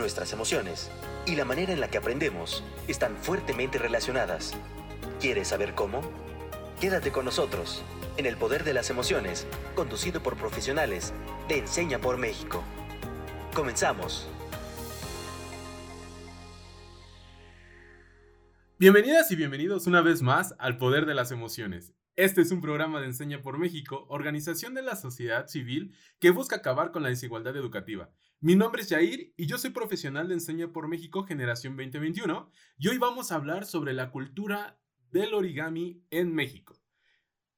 nuestras emociones y la manera en la que aprendemos están fuertemente relacionadas. ¿Quieres saber cómo? Quédate con nosotros en El Poder de las Emociones, conducido por profesionales de Enseña por México. Comenzamos. Bienvenidas y bienvenidos una vez más al Poder de las Emociones. Este es un programa de Enseña por México, organización de la sociedad civil que busca acabar con la desigualdad educativa. Mi nombre es Jair y yo soy profesional de Enseña por México Generación 2021 y hoy vamos a hablar sobre la cultura del origami en México.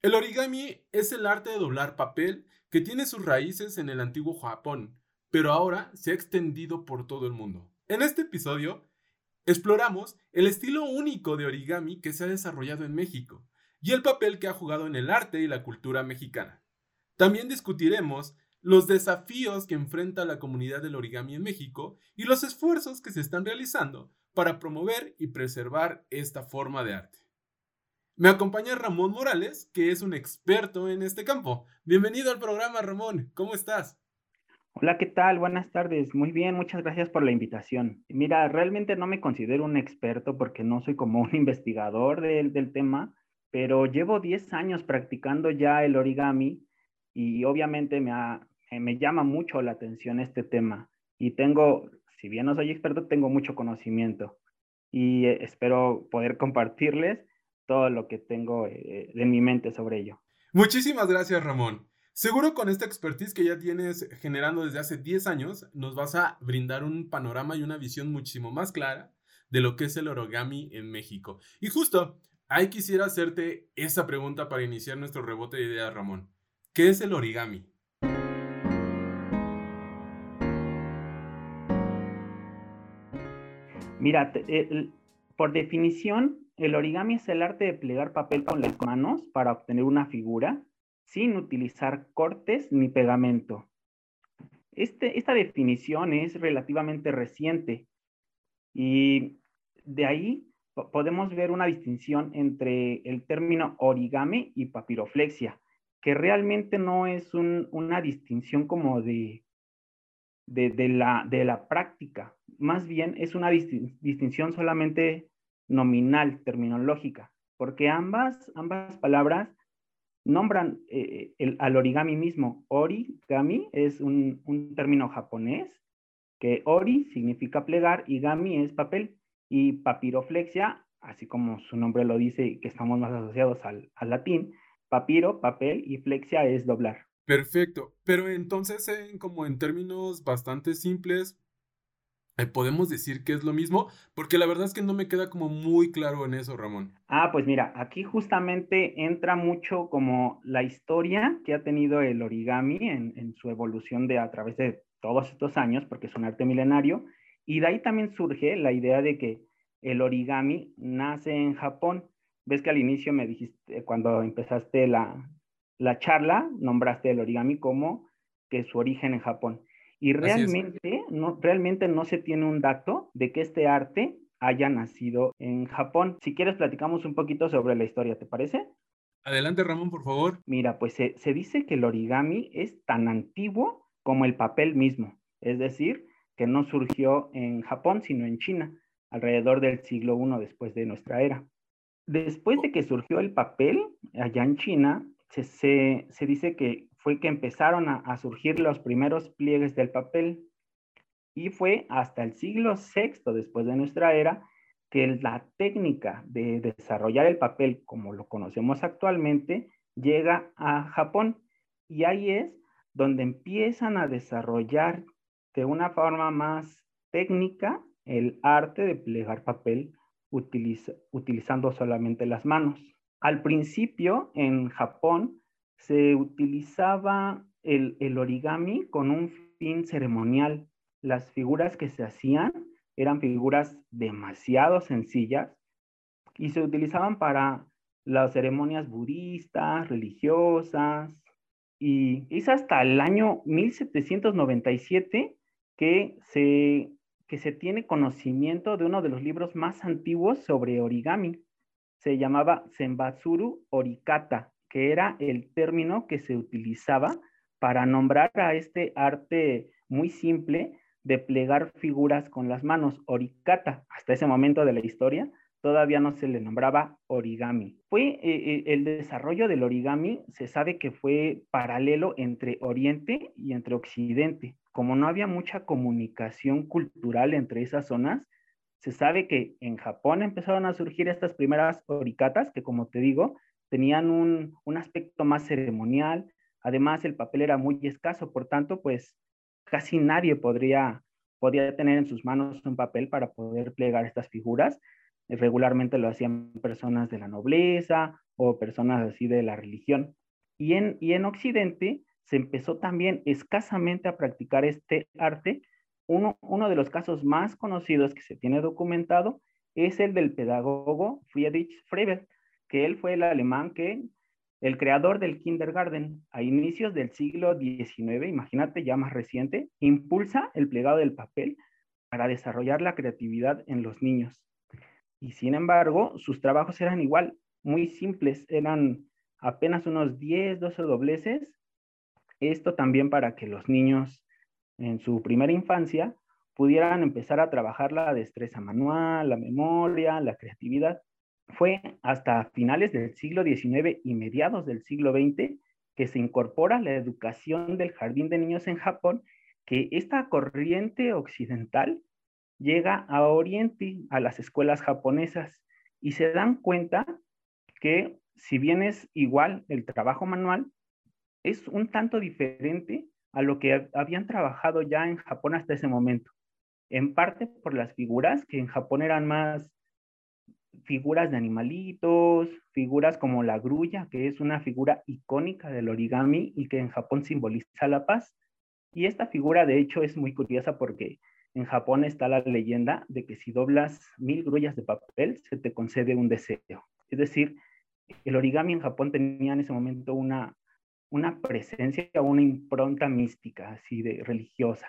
El origami es el arte de doblar papel que tiene sus raíces en el antiguo Japón, pero ahora se ha extendido por todo el mundo. En este episodio exploramos el estilo único de origami que se ha desarrollado en México y el papel que ha jugado en el arte y la cultura mexicana. También discutiremos los desafíos que enfrenta la comunidad del origami en México y los esfuerzos que se están realizando para promover y preservar esta forma de arte. Me acompaña Ramón Morales, que es un experto en este campo. Bienvenido al programa, Ramón. ¿Cómo estás? Hola, ¿qué tal? Buenas tardes. Muy bien, muchas gracias por la invitación. Mira, realmente no me considero un experto porque no soy como un investigador del, tema, pero llevo 10 años practicando ya el origami y obviamente me, ha, eh, me llama mucho la atención este tema y tengo, si bien no soy experto, tengo mucho conocimiento y eh, espero poder compartirles todo lo que tengo eh, en mi mente sobre ello. Muchísimas gracias, Ramón. Seguro con esta expertise que ya tienes generando desde hace 10 años, nos vas a brindar un panorama y una visión muchísimo más clara de lo que es el origami en México. Y justo, ahí quisiera hacerte esa pregunta para iniciar nuestro rebote de ideas, Ramón. ¿Qué es el origami? Mira, por definición, el origami es el arte de plegar papel con las manos para obtener una figura sin utilizar cortes ni pegamento. Este, esta definición es relativamente reciente y de ahí podemos ver una distinción entre el término origami y papiroflexia, que realmente no es una distinción como de, de, la, de la práctica, más bien es una distinción solamente nominal, terminológica, porque ambas, ambas palabras nombran eh, el, al origami mismo. Origami es un, un, término japonés, que ori significa plegar y gami es papel, y papiroflexia, así como su nombre lo dice, que estamos más asociados al, al latín, papiro, papel, y flexia es doblar. Perfecto, pero entonces en, como en términos bastante simples, eh, ¿podemos decir que es lo mismo? Porque la verdad es que no me queda como muy claro en eso, Ramón. Ah, pues mira, aquí justamente entra mucho como la historia que ha tenido el origami en, en su evolución de a través de todos estos años, porque es un arte milenario, y de ahí también surge la idea de que el origami nace en Japón. Ves que al inicio me dijiste, cuando empezaste la, la charla, nombraste el origami como que su origen en Japón. Y realmente no, realmente no se tiene un dato de que este arte haya nacido en Japón. Si quieres, platicamos un poquito sobre la historia, ¿te parece? Adelante, Ramón, por favor. Mira, pues se, se dice que el origami es tan antiguo como el papel mismo. Es decir, que no surgió en Japón, sino en China, alrededor del siglo I después de nuestra era. Después de que surgió el papel allá en China, se, se, dice que fue que empezaron a, surgir los primeros pliegues del papel y fue hasta el siglo VI después de nuestra era que la técnica de desarrollar el papel como lo conocemos actualmente llega a Japón y ahí es donde empiezan a desarrollar de una forma más técnica el arte de plegar papel utiliza, utilizando solamente las manos. Al principio, en Japón, se utilizaba el, origami con un fin ceremonial. Las figuras que se hacían eran figuras demasiado sencillas y se utilizaban para las ceremonias budistas, religiosas, y es hasta el año 1797 que se, que se tiene conocimiento de uno de los libros más antiguos sobre origami, se llamaba Senbatsuru Orikata, que era el término que se utilizaba para nombrar a este arte muy simple de plegar figuras con las manos, oricata. Hasta ese momento de la historia todavía no se le nombraba origami. Fue eh, eh, el desarrollo del origami, se sabe que fue paralelo entre Oriente y entre Occidente. Como no había mucha comunicación cultural entre esas zonas, se sabe que en Japón empezaron a surgir estas primeras oricatas que, como te digo, tenían un, un aspecto más ceremonial. Además, el papel era muy escaso, por tanto, pues casi nadie podría, podría tener en sus manos un papel para poder plegar estas figuras. Regularmente lo hacían personas de la nobleza o personas así de la religión. Y en, y en Occidente se empezó también escasamente a practicar este arte. Uno, uno de los casos más conocidos que se tiene documentado es el del pedagogo Friedrich Frebel, que él fue el alemán que el creador del kindergarten a inicios del siglo XIX, imagínate ya más reciente, impulsa el plegado del papel para desarrollar la creatividad en los niños. Y sin embargo, sus trabajos eran igual, muy simples, eran apenas unos 10, 12 dobleces. Esto también para que los niños en su primera infancia pudieran empezar a trabajar la destreza manual, la memoria, la creatividad. Fue hasta finales del siglo XIX y mediados del siglo XX que se incorpora la educación del jardín de niños en Japón, que esta corriente occidental llega a Oriente, a las escuelas japonesas, y se dan cuenta que si bien es igual el trabajo manual, es un tanto diferente a lo que habían trabajado ya en Japón hasta ese momento. En parte por las figuras, que en Japón eran más figuras de animalitos, figuras como la grulla, que es una figura icónica del origami y que en Japón simboliza la paz. Y esta figura, de hecho, es muy curiosa porque en Japón está la leyenda de que si doblas mil grullas de papel, se te concede un deseo. Es decir, el origami en Japón tenía en ese momento una, una presencia, una impronta mística, así de religiosa.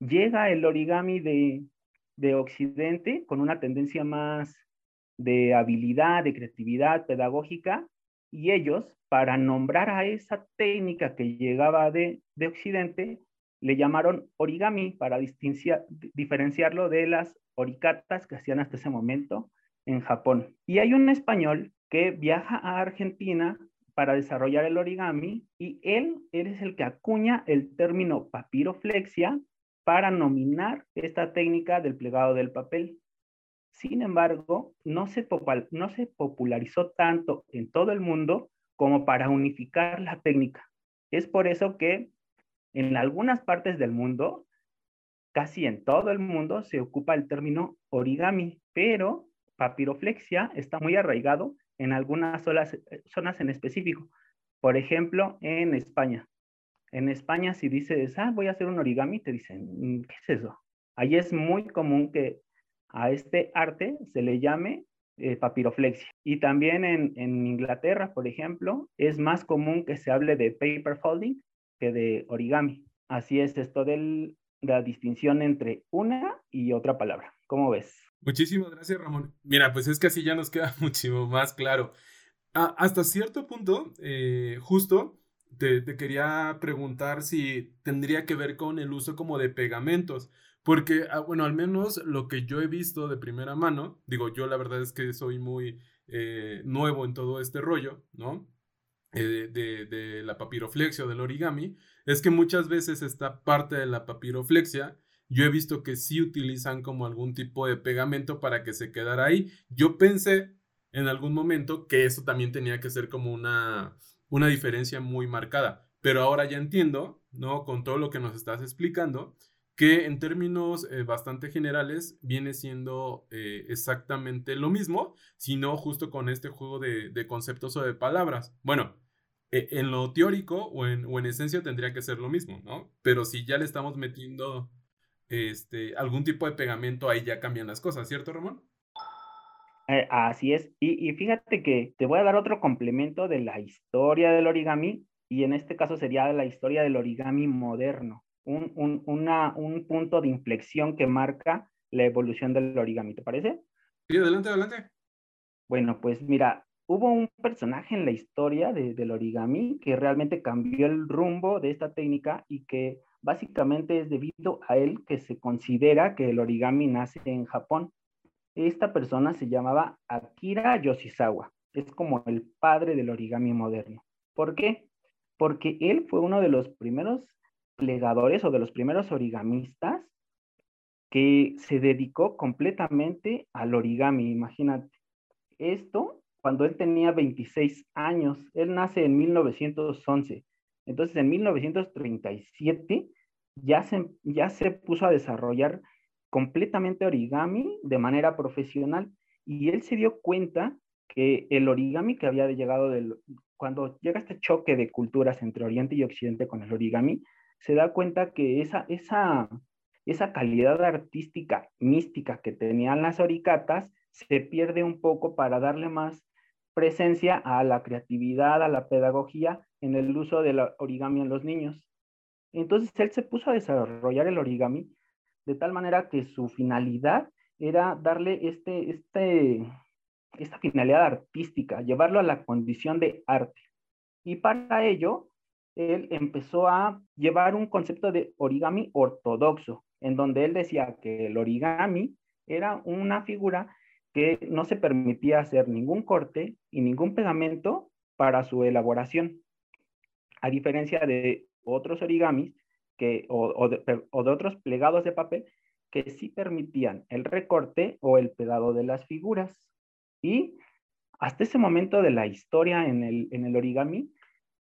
Llega el origami de, de Occidente con una tendencia más de habilidad, de creatividad pedagógica, y ellos, para nombrar a esa técnica que llegaba de, Occidente, le llamaron origami para diferenciarlo de las oricatas que hacían hasta ese momento en Japón. Y hay un español que viaja a Argentina para desarrollar el origami y él, él es el que acuña el término papiroflexia para nominar esta técnica del plegado del papel. Sin embargo, no se, no se popularizó tanto en todo el mundo como para unificar la técnica. Es por eso que en algunas partes del mundo, casi en todo el mundo, se ocupa el término origami, pero papiroflexia está muy arraigado en algunas zonas en específico. Por ejemplo, en España. En España, si dices, ah, voy a hacer un origami, te dicen, mm, ¿qué es eso? Ahí es muy común que a este arte se le llame eh, papiroflexia. Y también en, Inglaterra, por ejemplo, es más común que se hable de paper folding que de origami. Así es esto de la distinción entre una y otra palabra. ¿Cómo ves? Muchísimas gracias, Ramón. Mira, pues es que así ya nos queda muchísimo más claro. hasta cierto punto, eh, justo te, te, quería preguntar si tendría que ver con el uso como de pegamentos, porque, ah, bueno, al menos lo que yo he visto de primera mano, digo, yo la verdad es que soy muy eh, nuevo en todo este rollo, ¿no? Eh, de, de, la papiroflexia o del origami, es que muchas veces esta parte de la papiroflexia, yo he visto que sí utilizan como algún tipo de pegamento para que se quedara ahí. Yo pensé en algún momento que eso también tenía que ser como una, una diferencia muy marcada, pero ahora ya entiendo, ¿no? Con todo lo que nos estás explicando, que en términos eh, bastante generales viene siendo eh, exactamente lo mismo, sino justo con este juego de, conceptos o de palabras. Bueno, e, en lo teórico o en, o en, esencia tendría que ser lo mismo, ¿no? Pero si ya le estamos metiendo este, algún tipo de pegamento, ahí ya cambian las cosas, ¿cierto, Ramón? Eh, así es. Y, y fíjate que te voy a dar otro complemento de la historia del origami, y en este caso sería la historia del origami moderno un, un, punto de inflexión que marca la evolución del origami, ¿te parece? Sí, adelante, adelante. Bueno, pues mira, hubo un personaje en la historia del origami que realmente cambió el rumbo de esta técnica y que básicamente es debido a él que se considera que el origami nace en Japón. Esta persona se llamaba Akira Yoshizawa. Es como el padre del origami moderno. ¿Por qué? Porque él fue uno de los primeros plegadores o de los primeros origamistas que se dedicó completamente al origami, imagínate. Esto cuando él tenía 26 años, él nace en 1911. Entonces, en 1937 ya se, ya se puso a desarrollar completamente origami de manera profesional y él se dio cuenta que el origami que había llegado del, cuando llega este choque de culturas entre Oriente y Occidente con el origami, se da cuenta que esa, esa, esa calidad artística mística que tenían las oricatas se pierde un poco para darle más presencia a la creatividad, a la pedagogía en el uso del origami en los niños. Entonces él se puso a desarrollar el origami de tal manera que su finalidad era darle este, este, esta finalidad artística, llevarlo a la condición de arte. Y para ello, él empezó a llevar un concepto de origami ortodoxo, en donde él decía que el origami era una figura que no se permitía hacer ningún corte y ningún pegamento para su elaboración, a diferencia de otros origamis que, o, de, otros plegados de papel que sí permitían el recorte o el pegado de las figuras. Y hasta ese momento de la historia en el, en el origami,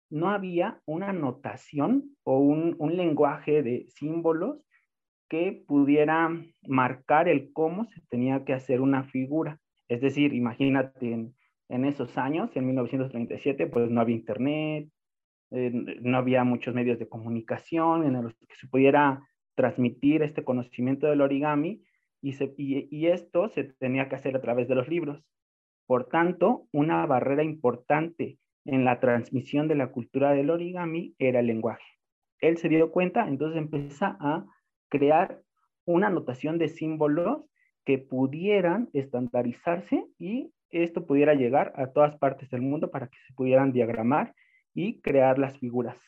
no había una notación o un, un lenguaje de símbolos que pudiera marcar el cómo se tenía que hacer una figura. Es decir, imagínate en, en esos años, en 1937, pues no había internet, eh, no había muchos medios de comunicación en los que se pudiera transmitir este conocimiento del origami y, y esto se tenía que hacer a través de los libros. Por tanto, una barrera importante en la transmisión de la cultura del origami era el lenguaje. Él se dio cuenta, entonces empieza a crear una notación de símbolos que pudieran estandarizarse y esto pudiera llegar a todas partes del mundo para que se pudieran diagramar y crear las figuras.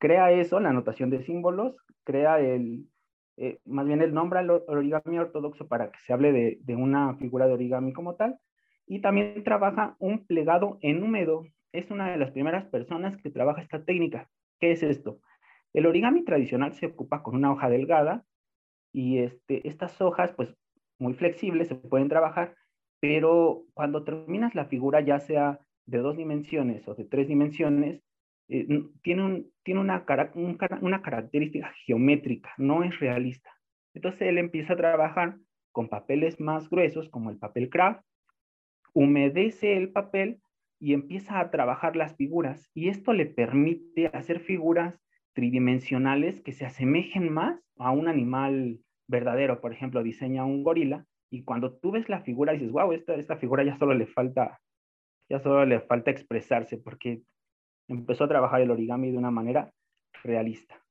Crea eso, la notación de símbolos, crea el, eh, más bien el nombre al origami ortodoxo para que se hable de, de una figura de origami como tal, y también trabaja un plegado en húmedo. Es una de las primeras personas que trabaja esta técnica. ¿Qué es esto? El origami tradicional se ocupa con una hoja delgada y este, estas hojas, pues muy flexibles, se pueden trabajar, pero cuando terminas la figura, ya sea de dos dimensiones o de tres dimensiones, eh, tiene, un, tiene una, una característica geométrica, no es realista. Entonces él empieza a trabajar con papeles más gruesos, como el papel craft, humedece el papel y empieza a trabajar las figuras. Y esto le permite hacer figuras tridimensionales que se asemejen más a un animal verdadero. Por ejemplo, diseña un gorila y cuando tú ves la figura dices, wow, esta, esta figura ya solo le falta, ya solo le falta expresarse porque empezó a trabajar el origami de una manera realista.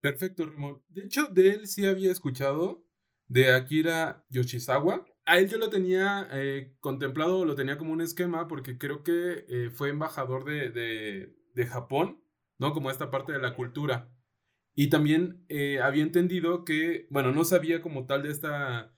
Perfecto, Ramón. De hecho, de él sí había escuchado, de Akira Yoshizawa. A él yo lo tenía eh, contemplado, lo tenía como un esquema, porque creo que eh, fue embajador de, de, de Japón ¿no? Como esta parte de la cultura. Y también eh, había entendido que, bueno, no sabía como tal de esta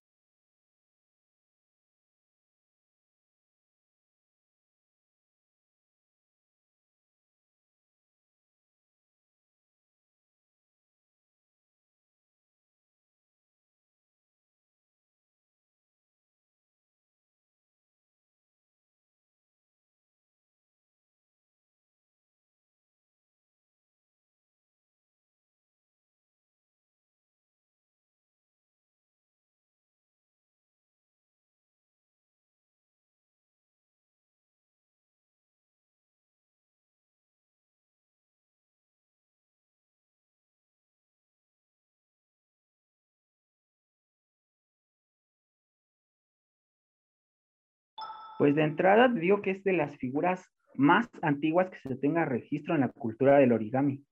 Pues de entrada digo que es de las figuras más antiguas que se tenga registro en la cultura del origami.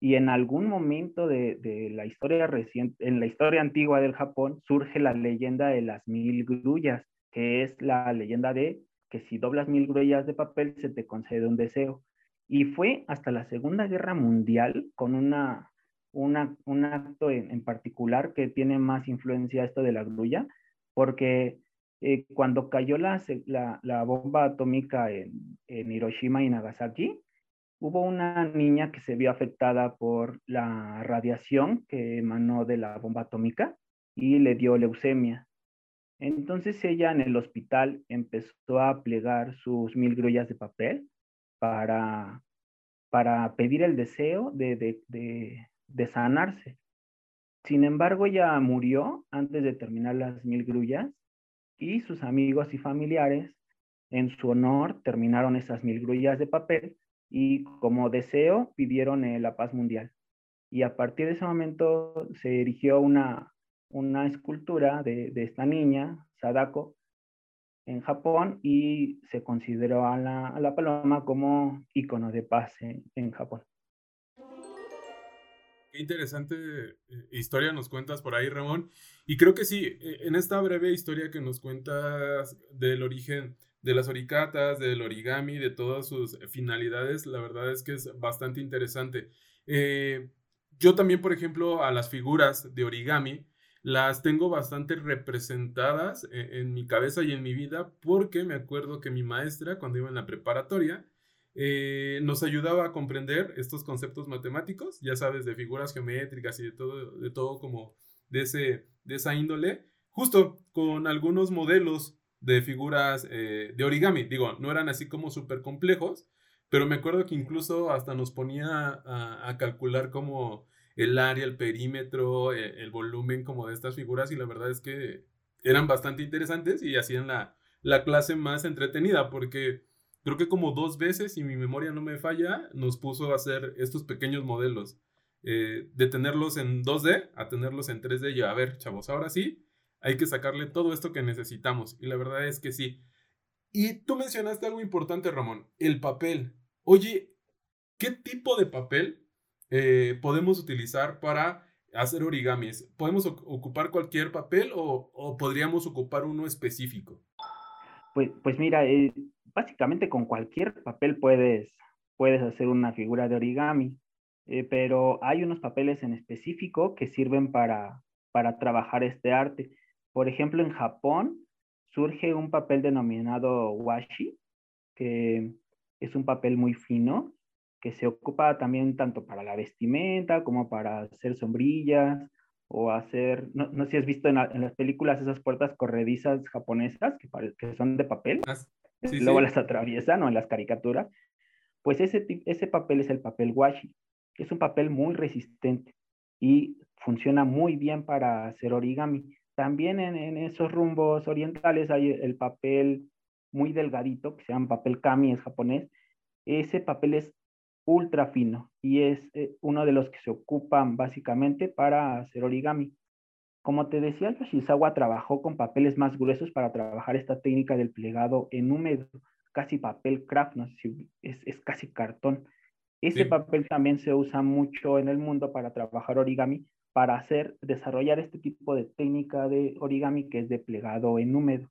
Y en algún momento de, la historia reciente, en la historia antigua del Japón, surge la leyenda de las mil grullas, que es la leyenda de que si doblas mil grullas de papel se te concede un deseo. Y fue hasta la Segunda Guerra Mundial con una, un acto en, particular que tiene más influencia esto de la grulla, porque eh, cuando cayó la, la, bomba atómica en, en, Hiroshima y Nagasaki, hubo una niña que se vio afectada por la radiación que emanó de la bomba atómica y le dio leucemia. Entonces ella en el hospital empezó a plegar sus mil grullas de papel para, para pedir el deseo de, de, sanarse. Sin embargo, ella murió antes de terminar las mil grullas y sus amigos y familiares en su honor terminaron esas mil grullas de papel y como deseo pidieron eh, la paz mundial. Y a partir de ese momento se erigió una, una escultura de, esta niña, Sadako, en Japón y se consideró a la, paloma como icono de paz en, Japón. Interesante eh, historia nos cuentas por ahí, Ramón. Y creo que sí, e, en esta breve historia que nos cuentas del origen de las oricatas, del origami, de todas sus finalidades, la verdad es que es bastante interesante. Eh, yo también, por ejemplo, a las figuras de origami, las tengo bastante representadas en, mi cabeza y en mi vida porque me acuerdo que mi maestra cuando iba en la preparatoria eh, nos ayudaba a comprender estos conceptos matemáticos, ya sabes, de figuras geométricas y de todo, de todo como de, ese, de esa índole, justo con algunos modelos de figuras eh, de origami. Digo, no eran así como súper complejos, pero me acuerdo que incluso hasta nos ponía a, calcular como el área, el perímetro, e, el, volumen como de estas figuras y la verdad es que eran bastante interesantes y hacían la, la clase más entretenida porque creo que como dos veces, si mi memoria no me falla, nos puso a hacer estos pequeños modelos. Eh, de tenerlos en 2D a tenerlos en 3D y a ver, chavos, ahora sí, hay que sacarle todo esto que necesitamos. Y la verdad es que sí. Y tú mencionaste algo importante, Ramón, el papel. Oye, ¿qué tipo de papel eh, podemos utilizar para hacer origamis? ¿Podemos ocupar cualquier papel o, podríamos ocupar uno específico? Pues, pues mira, eh, básicamente con cualquier papel puedes, puedes hacer una figura de origami, eh, pero hay unos papeles en específico que sirven para, para trabajar este arte. Por ejemplo, en Japón surge un papel denominado washi, que es un papel muy fino que se ocupa también tanto para la vestimenta como para hacer sombrillas o hacer, no, sé si has visto en, las películas esas puertas corredizas japonesas que, que son de papel, ah, luego las atraviesan o en las caricaturas, pues ese, ese papel es el papel washi, es un papel muy resistente y funciona muy bien para hacer origami. También en, en esos rumbos orientales hay el papel muy delgadito, que se llama papel kami, es japonés. Ese papel es ultra fino y es eh, uno de los que se ocupan básicamente para hacer origami. Como te decía, Yoshizawa trabajó con papeles más gruesos para trabajar esta técnica del plegado en húmedo, casi papel craft, no sé si es, es casi cartón. Ese papel también se usa mucho en el mundo para trabajar origami, para hacer, desarrollar este tipo de técnica de origami que es de plegado en húmedo.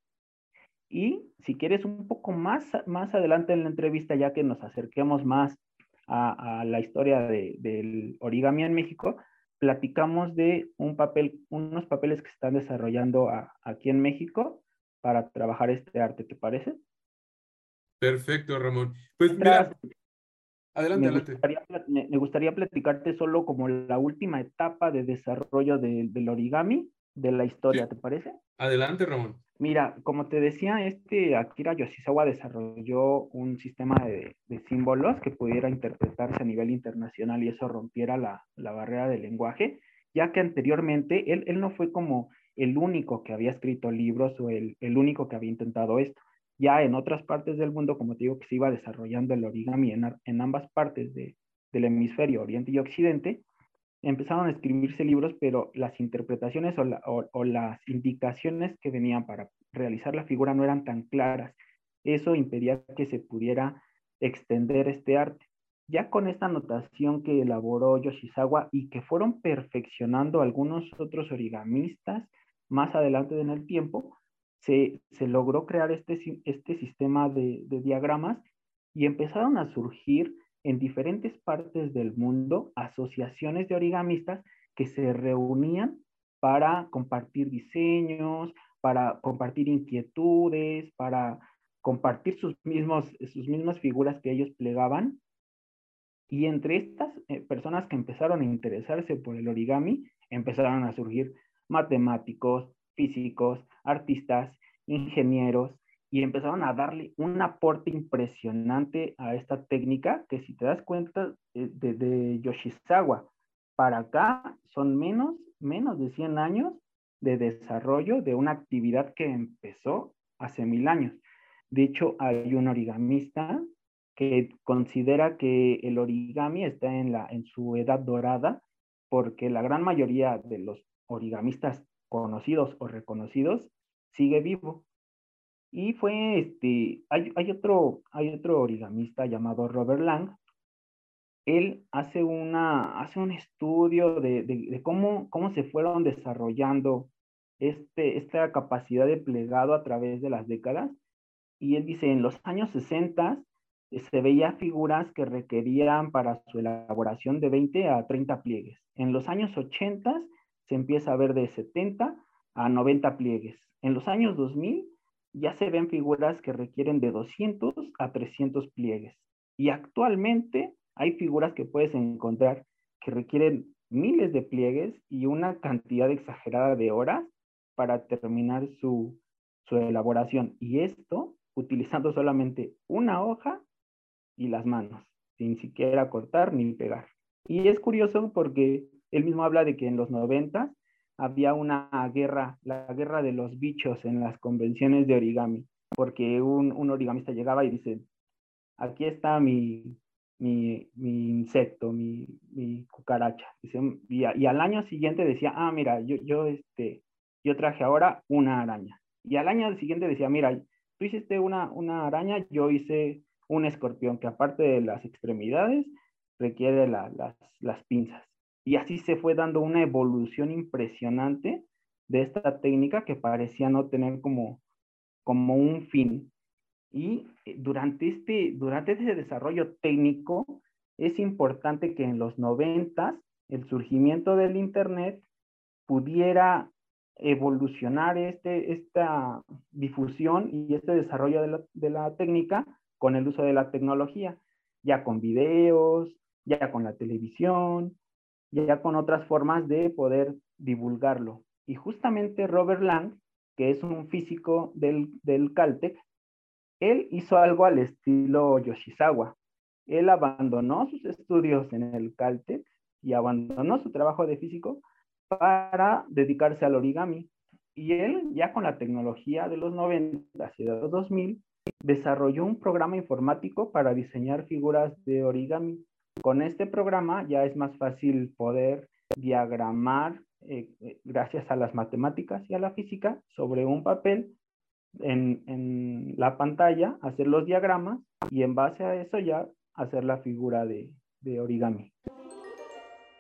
Y si quieres un poco más, más adelante en la entrevista, ya que nos acerquemos más a, la historia del origami en México, platicamos de un papel, unos papeles que se están desarrollando aquí en México para trabajar este arte, ¿te parece? Perfecto, Ramón. Pues mira, adelante, me Gustaría, me, gustaría platicarte solo como la última etapa de desarrollo del origami de la historia, ¿te parece? Adelante, Ramón. Mira, como te decía, este Akira Yoshizawa desarrolló un sistema de, símbolos que pudiera interpretarse a nivel internacional y eso rompiera la, barrera del lenguaje, ya que anteriormente él, él, no fue como el único que había escrito libros o el, único que había intentado esto. Ya en otras partes del mundo, como te digo, que se iba desarrollando el origami en, en ambas partes del hemisferio oriente y occidente, empezaron a escribirse libros, pero las interpretaciones o, las indicaciones que venían para realizar la figura no eran tan claras. Eso impedía que se pudiera extender este arte. Ya con esta notación que elaboró Yoshizawa y que fueron perfeccionando algunos otros origamistas más adelante en el tiempo, se, logró crear este, este sistema de, de diagramas y empezaron a surgir en diferentes partes del mundo asociaciones de origamistas que se reunían para compartir diseños, para compartir inquietudes, para compartir sus, mismos, sus mismas figuras que ellos plegaban. Y entre estas eh, personas que empezaron a interesarse por el origami, empezaron a surgir matemáticos, físicos, artistas, ingenieros, y empezaron a darle un aporte impresionante a esta técnica que si te das cuenta eh, de, Yoshizawa para acá son menos, menos de 100 años de desarrollo de una actividad que empezó hace mil años. De hecho, hay un origamista que considera que el origami está en, la, en su edad dorada porque la gran mayoría de los origamistas conocidos o reconocidos sigue vivo. Y fue este, hay, hay, otro, hay otro origamista llamado Robert Lang. Él hace, una, hace un estudio de, de, cómo, cómo se fueron desarrollando este, esta capacidad de plegado a través de las décadas. Y él dice, en los años 60 eh, se veía figuras que requerían para su elaboración de 20 a 30 pliegues. En los años 80 se empieza a ver de 70 a 90 pliegues. En los años 2000 ya se ven figuras que requieren de 200 a 300 pliegues. Y actualmente hay figuras que puedes encontrar que requieren miles de pliegues y una cantidad exagerada de horas para terminar su, su elaboración. Y esto utilizando solamente una hoja y las manos, sin siquiera cortar ni pegar. Y es curioso porque él mismo habla de que en los 90 había una guerra, la guerra de los bichos en las convenciones de origami, porque un, un origamista llegaba y dice, aquí está mi, mi, insecto, mi, mi cucaracha. Y, al año siguiente decía, ah, mira, yo, yo, este, yo traje ahora una araña. Y al año siguiente decía, mira, tú hiciste una, una araña, yo hice un escorpión que aparte de las extremidades requiere las, las pinzas. Y así se fue dando una evolución impresionante de esta técnica que parecía no tener como, como un fin. Y eh, durante este, durante este desarrollo técnico es importante que en los noventas el surgimiento del Internet pudiera evolucionar este, esta difusión y este desarrollo de la, de la técnica con el uso de la tecnología, ya con videos, ya con la televisión, ya con otras formas de poder divulgarlo. Y justamente Robert Lang, que es un físico del, del Caltech, él hizo algo al estilo Yoshizawa. Él abandonó sus estudios en el Caltech y abandonó su trabajo de físico para dedicarse al origami. Y él, ya con la tecnología de los 90 y de los 2000, desarrolló un programa informático para diseñar figuras de origami. Con este programa ya es más fácil poder diagramar, eh, eh, gracias a las matemáticas y a la física, sobre un papel en, en, la pantalla, hacer los diagramas y en base a eso ya hacer la figura de, de origami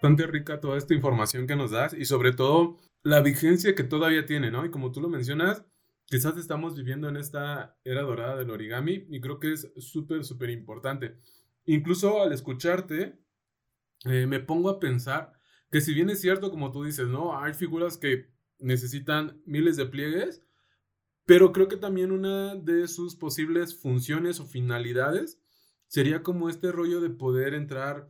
bastante rica toda esta información que nos das y sobre todo la vigencia que todavía tiene, ¿no? Y como tú lo mencionas, quizás estamos viviendo en esta era dorada del origami y creo que es súper, súper importante. Incluso al escucharte, eh, me pongo a pensar que si bien es cierto, como tú dices, ¿no? Hay figuras que necesitan miles de pliegues, pero creo que también una de sus posibles funciones o finalidades sería como este rollo de poder entrar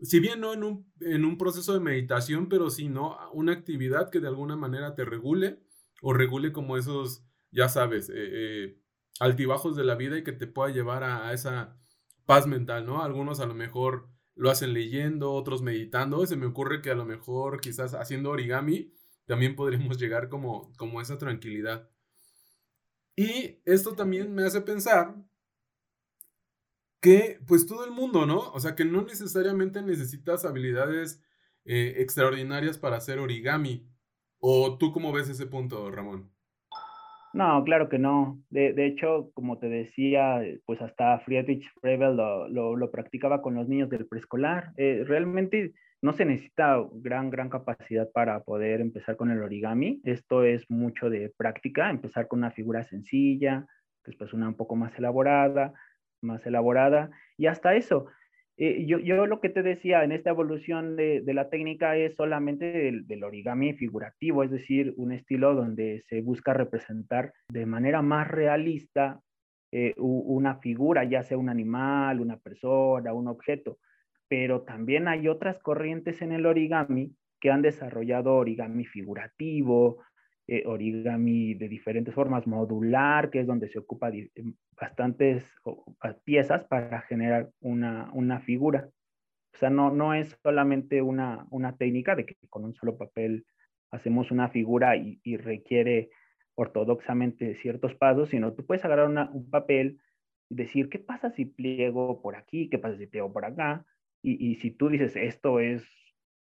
si bien no en un, en un proceso de meditación, pero sí, ¿no? Una actividad que de alguna manera te regule o regule como esos, ya sabes, eh, eh, altibajos de la vida y que te pueda llevar a, esa paz mental, ¿no? Algunos a lo mejor lo hacen leyendo, otros meditando. Se me ocurre que a lo mejor quizás haciendo origami también podríamos llegar como, como a esa tranquilidad. Y esto también me hace pensar que pues todo el mundo, ¿no? O sea, que no necesariamente necesitas habilidades eh, extraordinarias para hacer origami. ¿O tú cómo ves ese punto, Ramón? No, claro que no. De, de hecho, como te decía, pues hasta Friedrich Frebel lo, lo, lo practicaba con los niños del preescolar. Eh, realmente no se necesita gran, gran capacidad para poder empezar con el origami. Esto es mucho de práctica, empezar con una figura sencilla, después una un poco más elaborada, más elaborada y hasta eso. Eh, yo, yo, lo que te decía en esta evolución de, de la técnica es solamente del, del, origami figurativo, es decir, un estilo donde se busca representar de manera más realista eh, una figura, ya sea un animal, una persona, un objeto. Pero también hay otras corrientes en el origami que han desarrollado origami figurativo, eh, origami de diferentes formas, modular, que es donde se ocupa bastantes piezas para generar una, una, figura. O sea, no, no es solamente una, una, técnica de que con un solo papel hacemos una figura y, y requiere ortodoxamente ciertos pasos, sino tú puedes agarrar una, un papel y decir, ¿qué pasa si pliego por aquí? ¿Qué pasa si pliego por acá? Y, y si tú dices, esto es,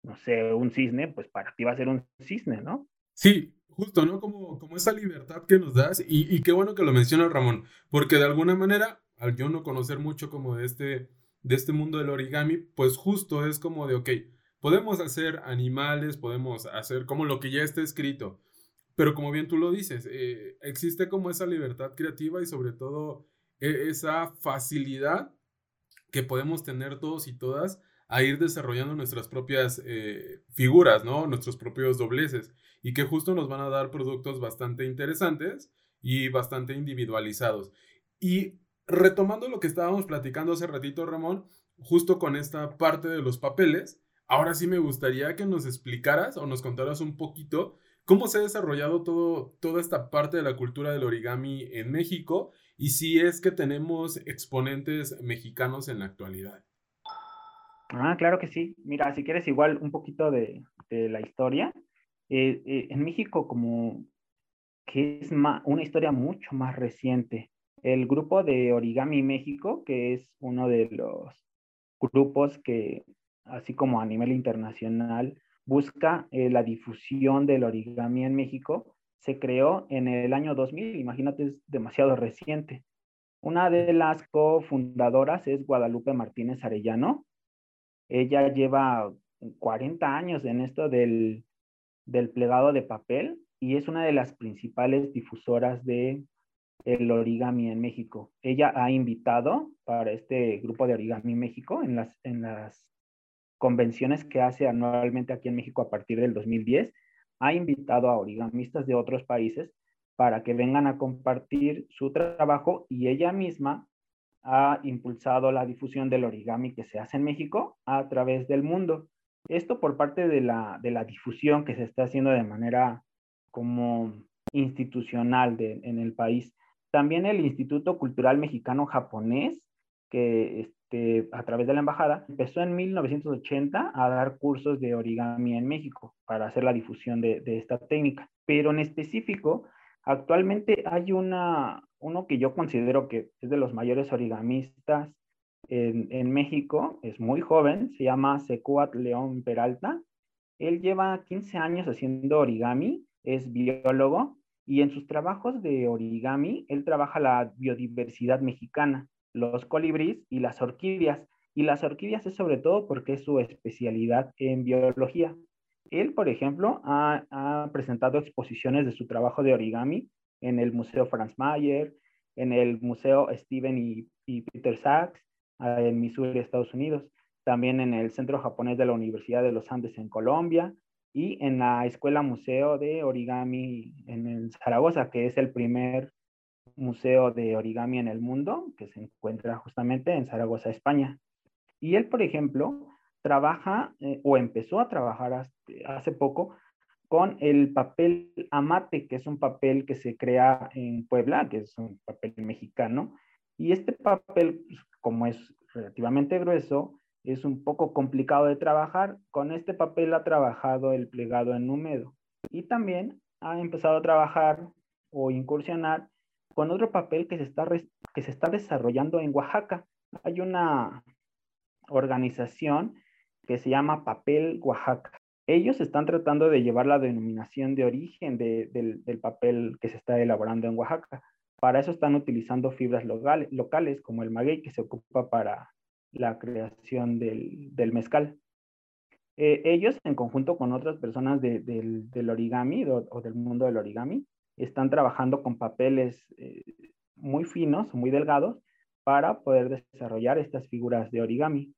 no sé, un cisne, pues para ti va a ser un cisne, ¿no? Sí, justo, ¿no? Como, como esa libertad que nos das y, y qué bueno que lo menciona Ramón, porque de alguna manera, al yo no conocer mucho como de este, de este mundo del origami, pues justo es como de, ok, podemos hacer animales, podemos hacer como lo que ya está escrito, pero como bien tú lo dices, eh, existe como esa libertad creativa y sobre todo e, esa facilidad que podemos tener todos y todas a ir desarrollando nuestras propias eh, figuras, ¿no? Nuestros propios dobleces y que justo nos van a dar productos bastante interesantes y bastante individualizados. Y retomando lo que estábamos platicando hace ratito, Ramón, justo con esta parte de los papeles, ahora sí me gustaría que nos explicaras o nos contaras un poquito cómo se ha desarrollado todo, toda esta parte de la cultura del origami en México y si es que tenemos exponentes mexicanos en la actualidad. Ah, claro que sí. Mira, si quieres igual un poquito de, de la historia. Eh, eh, en México como que es una historia mucho más reciente. El grupo de Origami México, que es uno de los grupos que, así como a nivel internacional, busca eh, la difusión del origami en México, se creó en el año 2000, imagínate, es demasiado reciente. Una de las cofundadoras es Guadalupe Martínez Arellano. Ella lleva 40 años en esto del, del plegado de papel y es una de las principales difusoras de el origami en México. Ella ha invitado para este grupo de origami México en las, en las convenciones que hace anualmente aquí en México a partir del 2010, ha invitado a origamistas de otros países para que vengan a compartir su trabajo y ella misma ha impulsado la difusión del origami que se hace en México a través del mundo. Esto por parte de la, de la difusión que se está haciendo de manera como institucional en el país. También el Instituto Cultural Mexicano Japonés, que este, a través de la embajada, empezó en 1980 a dar cursos de origami en México para hacer la difusión de, de esta técnica. Pero en específico, actualmente hay una, uno que yo considero que es de los mayores origamistas en, México, es muy joven, se llama Secuat León Peralta. Él lleva 15 años haciendo origami, es biólogo y en sus trabajos de origami, él trabaja la biodiversidad mexicana, los colibríes y las orquídeas. Y las orquídeas es sobre todo porque es su especialidad en biología. Él, por ejemplo, ha, presentado exposiciones de su trabajo de origami en el Museo Franz Mayer, en el Museo Steven y, y Peter Sachs, en Missouri, Estados Unidos, también en el Centro Japonés de la Universidad de los Andes en Colombia y en la Escuela Museo de Origami en Zaragoza, que es el primer museo de origami en el mundo, que se encuentra justamente en Zaragoza, España. Y él, por ejemplo, trabaja eh, o empezó a trabajar hace poco con el papel amate, que es un papel que se crea en Puebla, que es un papel mexicano. Y este papel, pues, como es relativamente grueso, es un poco complicado de trabajar. Con este papel ha trabajado el plegado en húmedo y también ha empezado a trabajar o incursionar con otro papel que se está, que se está desarrollando en Oaxaca. Hay una organización que se llama Papel Oaxaca. Ellos están tratando de llevar la denominación de origen del, papel que se está elaborando en Oaxaca. Para eso están utilizando fibras locales, como el maguey que se ocupa para la creación del, mezcal. Eh, ellos, en conjunto con otras personas del, origami o, del mundo del origami, están trabajando con papeles eh, muy finos, muy delgados, para poder desarrollar estas figuras de origami.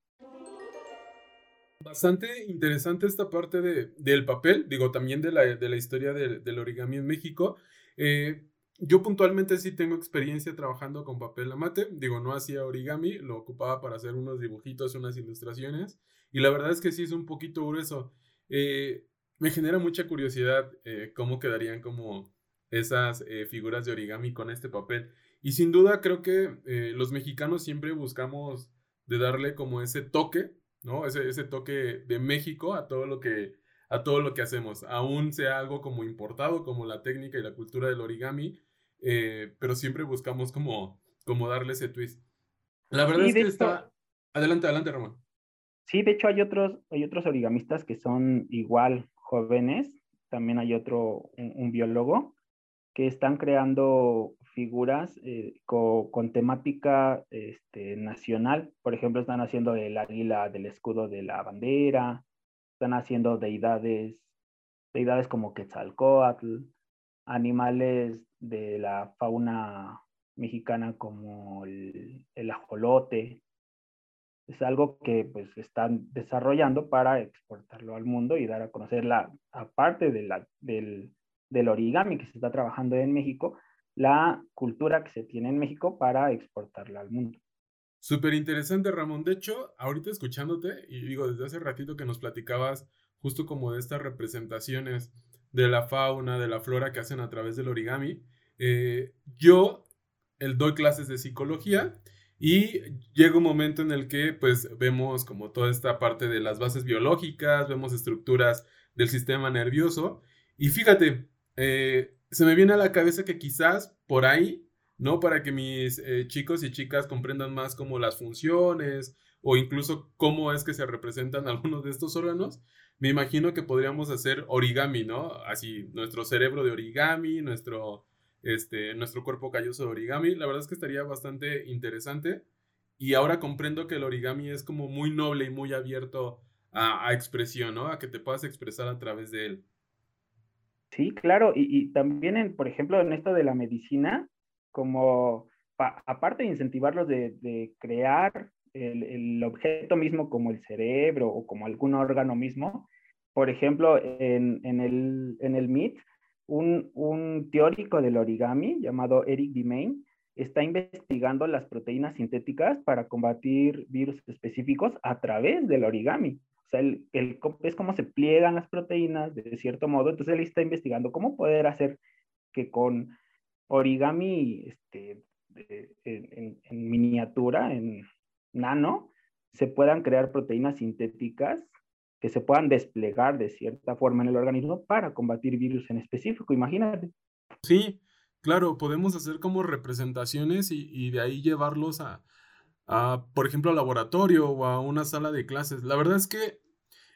Bastante interesante esta parte de, del papel, digo, también de la, de la historia del, origami en México. Eh, yo puntualmente sí tengo experiencia trabajando con papel amate. Digo, no hacía origami, lo ocupaba para hacer unos dibujitos, unas ilustraciones. Y la verdad es que sí es un poquito grueso. Eh, me genera mucha curiosidad eh, cómo quedarían como esas figuras de origami con este papel. Y sin duda creo que los mexicanos siempre buscamos de darle como ese toque, ¿no? Ese, ese toque de México a todo lo que a todo lo que hacemos, aún sea algo como importado, como la técnica y la cultura del origami, eh, pero siempre buscamos como, como darle ese twist. La verdad es que está... Adelante, adelante, Ramón. Sí, de hecho hay otros, hay otros origamistas que son igual jóvenes, también hay otro, un, biólogo, que están creando figuras eh, con, temática este, nacional. Por ejemplo, están haciendo el águila del escudo de la bandera, están haciendo deidades, deidades como Quetzalcoatl, animales de la fauna mexicana como el, ajolote. Es algo que pues están desarrollando para exportarlo al mundo y dar a conocer la, aparte de la, del, del origami que se está trabajando en México, la cultura que se tiene en México para exportarla al mundo. Súper interesante, Ramón. De hecho, ahorita escuchándote, y digo, desde hace ratito que nos platicabas justo como de estas representaciones de la fauna, de la flora que hacen a través del origami. Eh, yo el, doy clases de psicología y llega un momento en el que pues vemos como toda esta parte de las bases biológicas, vemos estructuras del sistema nervioso y fíjate, eh, se me viene a la cabeza que quizás por ahí, ¿no? Para que mis eh, chicos y chicas comprendan más como las funciones o incluso cómo es que se representan algunos de estos órganos, me imagino que podríamos hacer origami, ¿no? Así, nuestro cerebro de origami, nuestro, este, nuestro cuerpo calloso de origami. La verdad es que estaría bastante interesante. Y ahora comprendo que el origami es como muy noble y muy abierto a, expresión, ¿no? A que te puedas expresar a través de él. Sí, claro. Y, también, en, por ejemplo, en esto de la medicina, como aparte de incentivarlos de, crear el, objeto mismo como el cerebro o como algún órgano mismo. Por ejemplo, en, el, en el MIT, un, teórico del origami llamado Eric Dimain está investigando las proteínas sintéticas para combatir virus específicos a través del origami. O sea, el, es como se pliegan las proteínas de cierto modo. Entonces él está investigando cómo poder hacer que con origami este, en, en, miniatura, en, nano se puedan crear proteínas sintéticas que se puedan desplegar de cierta forma en el organismo para combatir virus en específico, imagínate. Sí, claro, podemos hacer como representaciones y, de ahí llevarlos a, por ejemplo, al laboratorio o a una sala de clases. La verdad es que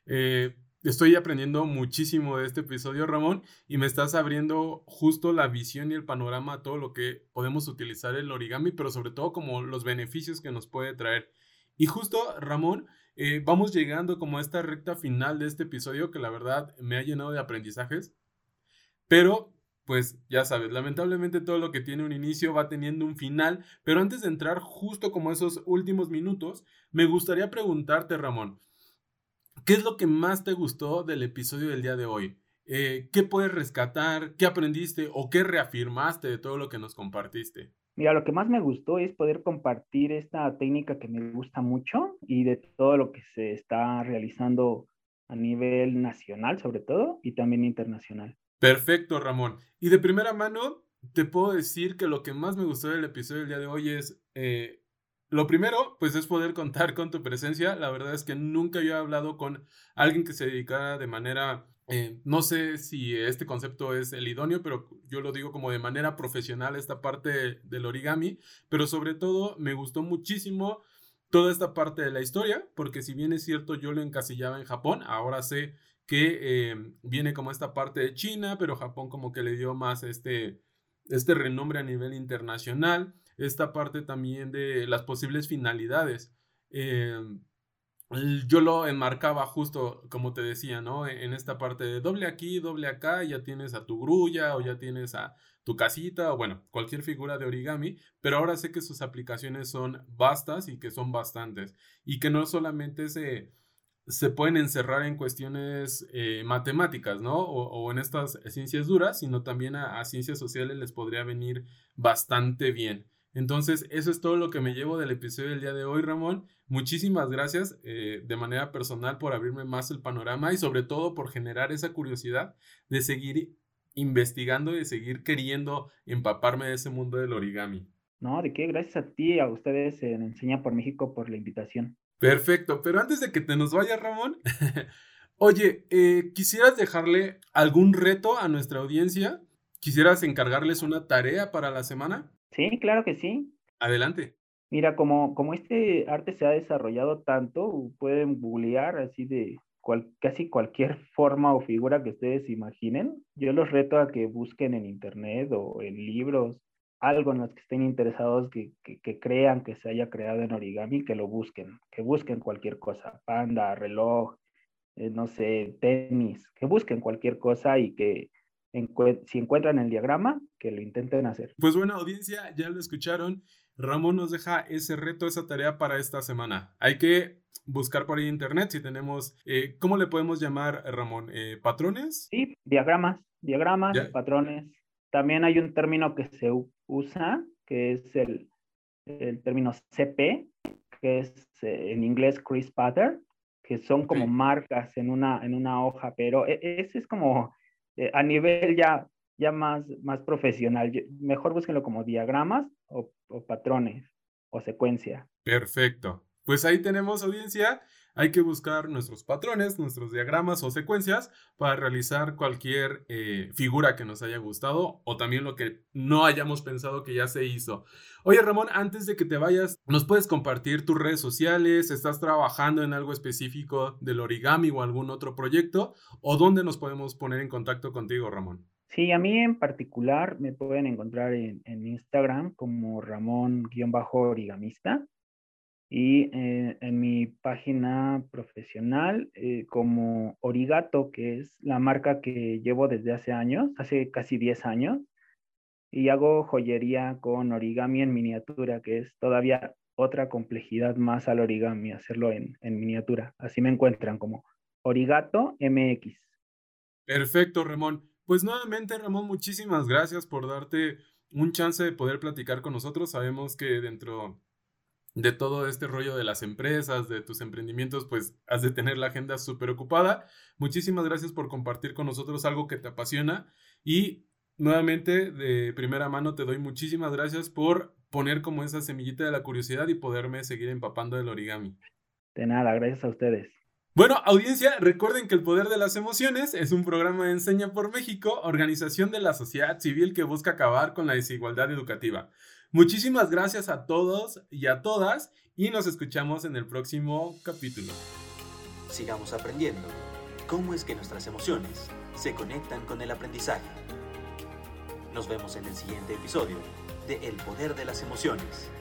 eh, estoy aprendiendo muchísimo de este episodio, Ramón, y me estás abriendo justo la visión y el panorama a todo lo que podemos utilizar el origami, pero sobre todo como los beneficios que nos puede traer. Y justo, Ramón, eh, vamos llegando como a esta recta final de este episodio que la verdad me ha llenado de aprendizajes, pero pues ya sabes, lamentablemente todo lo que tiene un inicio va teniendo un final, pero antes de entrar justo como esos últimos minutos, me gustaría preguntarte, Ramón, ¿Qué es lo que más te gustó del episodio del día de hoy? Eh, ¿Qué puedes rescatar? ¿Qué aprendiste o qué reafirmaste de todo lo que nos compartiste? Mira, lo que más me gustó es poder compartir esta técnica que me gusta mucho y de todo lo que se está realizando a nivel nacional, sobre todo, y también internacional. Perfecto, Ramón. Y de primera mano, te puedo decir que lo que más me gustó del episodio del día de hoy es eh, lo primero, pues es poder contar con tu presencia. La verdad es que nunca había hablado con alguien que se dedicara de manera, eh, no sé si este concepto es el idóneo, pero yo lo digo como de manera profesional esta parte del origami, pero sobre todo me gustó muchísimo toda esta parte de la historia, porque si bien es cierto yo lo encasillaba en Japón, ahora sé que eh, viene como esta parte de China, pero Japón como que le dio más este, este renombre a nivel internacional esta parte también de las posibles finalidades. Em, yo lo enmarcaba justo como te decía, ¿no? E-, en esta parte de doble aquí, doble acá, ya tienes a tu grulla o ya tienes a tu casita o bueno, cualquier figura de origami, pero ahora sé que sus aplicaciones son vastas y que son bastantes y que no solamente se se pueden encerrar en cuestiones eh, matemáticas, ¿no? O, en estas ciencias duras, sino también a, ciencias sociales les podría venir bastante bien. Entonces, eso es todo lo que me llevo del episodio del día de hoy, Ramón. Muchísimas gracias eh, de manera personal por abrirme más el panorama y sobre todo por generar esa curiosidad de seguir investigando y de seguir queriendo empaparme de ese mundo del origami. No, de qué, gracias a ti, a ustedes en Enseña por México por la invitación. Perfecto, pero antes de que te nos vaya, Ramón, oye, eh, ¿quisieras dejarle algún reto a nuestra audiencia? ¿Quisieras encargarles una tarea para la semana? Sí, claro que sí. Adelante. Mira, como, como este arte se ha desarrollado tanto, pueden googlear así de casi cualquier forma o figura que ustedes imaginen. Yo los reto a que busquen en internet o en libros algo en los que estén interesados, que, que, crean que se haya creado en origami, que lo busquen, que busquen cualquier cosa, panda, reloj, eh, no sé, tenis, que busquen cualquier cosa y que si encuentran el diagrama, que lo intenten hacer. Pues bueno, audiencia, ya lo escucharon. Ramón nos deja ese reto, esa tarea para esta semana. Hay que buscar por ahí internet si tenemos, eh, ¿cómo le podemos llamar, Ramón? Eh, ¿Patrones? Sí, diagramas, diagramas, patrones. También hay un término que se usa, que es el, el término CP, que es eh, en inglés Chris Pattern, que son como marcas en una, en una hoja, pero e, ese es como a nivel ya, ya más, más profesional. Mejor búsquenlo como diagramas o, o patrones o secuencia. Perfecto. Pues ahí tenemos audiencia. Hay que buscar nuestros patrones, nuestros diagramas o secuencias para realizar cualquier eh, figura que nos haya gustado o también lo que no hayamos pensado que ya se hizo. Oye Ramón, antes de que te vayas, ¿nos puedes compartir tus redes sociales? ¿Estás trabajando en algo específico del origami o algún otro proyecto? ¿O dónde nos podemos poner en contacto contigo, Ramón? Sí, a mí en particular me pueden encontrar en, en Instagram como Ramón-origamista y eh, en mi página profesional eh, como Origato, que es la marca que llevo desde hace años, hace casi 10 años, y hago joyería con origami en miniatura, que es todavía otra complejidad más al origami, hacerlo en, en miniatura. Así me encuentran como Origato MX. Perfecto, Ramón. Pues nuevamente, Ramón, muchísimas gracias por darte un chance de poder platicar con nosotros. Sabemos que dentro de todo este rollo de las empresas, de tus emprendimientos, pues has de tener la agenda súper ocupada. Muchísimas gracias por compartir con nosotros algo que te apasiona y nuevamente de primera mano te doy muchísimas gracias por poner como esa semillita de la curiosidad y poderme seguir empapando del origami. De nada, gracias a ustedes. Bueno, audiencia, recuerden que El Poder de las Emociones es un programa de Enseña por México, organización de la sociedad civil que busca acabar con la desigualdad educativa. Muchísimas gracias a todos y a todas y nos escuchamos en el próximo capítulo. Sigamos aprendiendo cómo es que nuestras emociones se conectan con el aprendizaje. Nos vemos en el siguiente episodio de El Poder de las Emociones.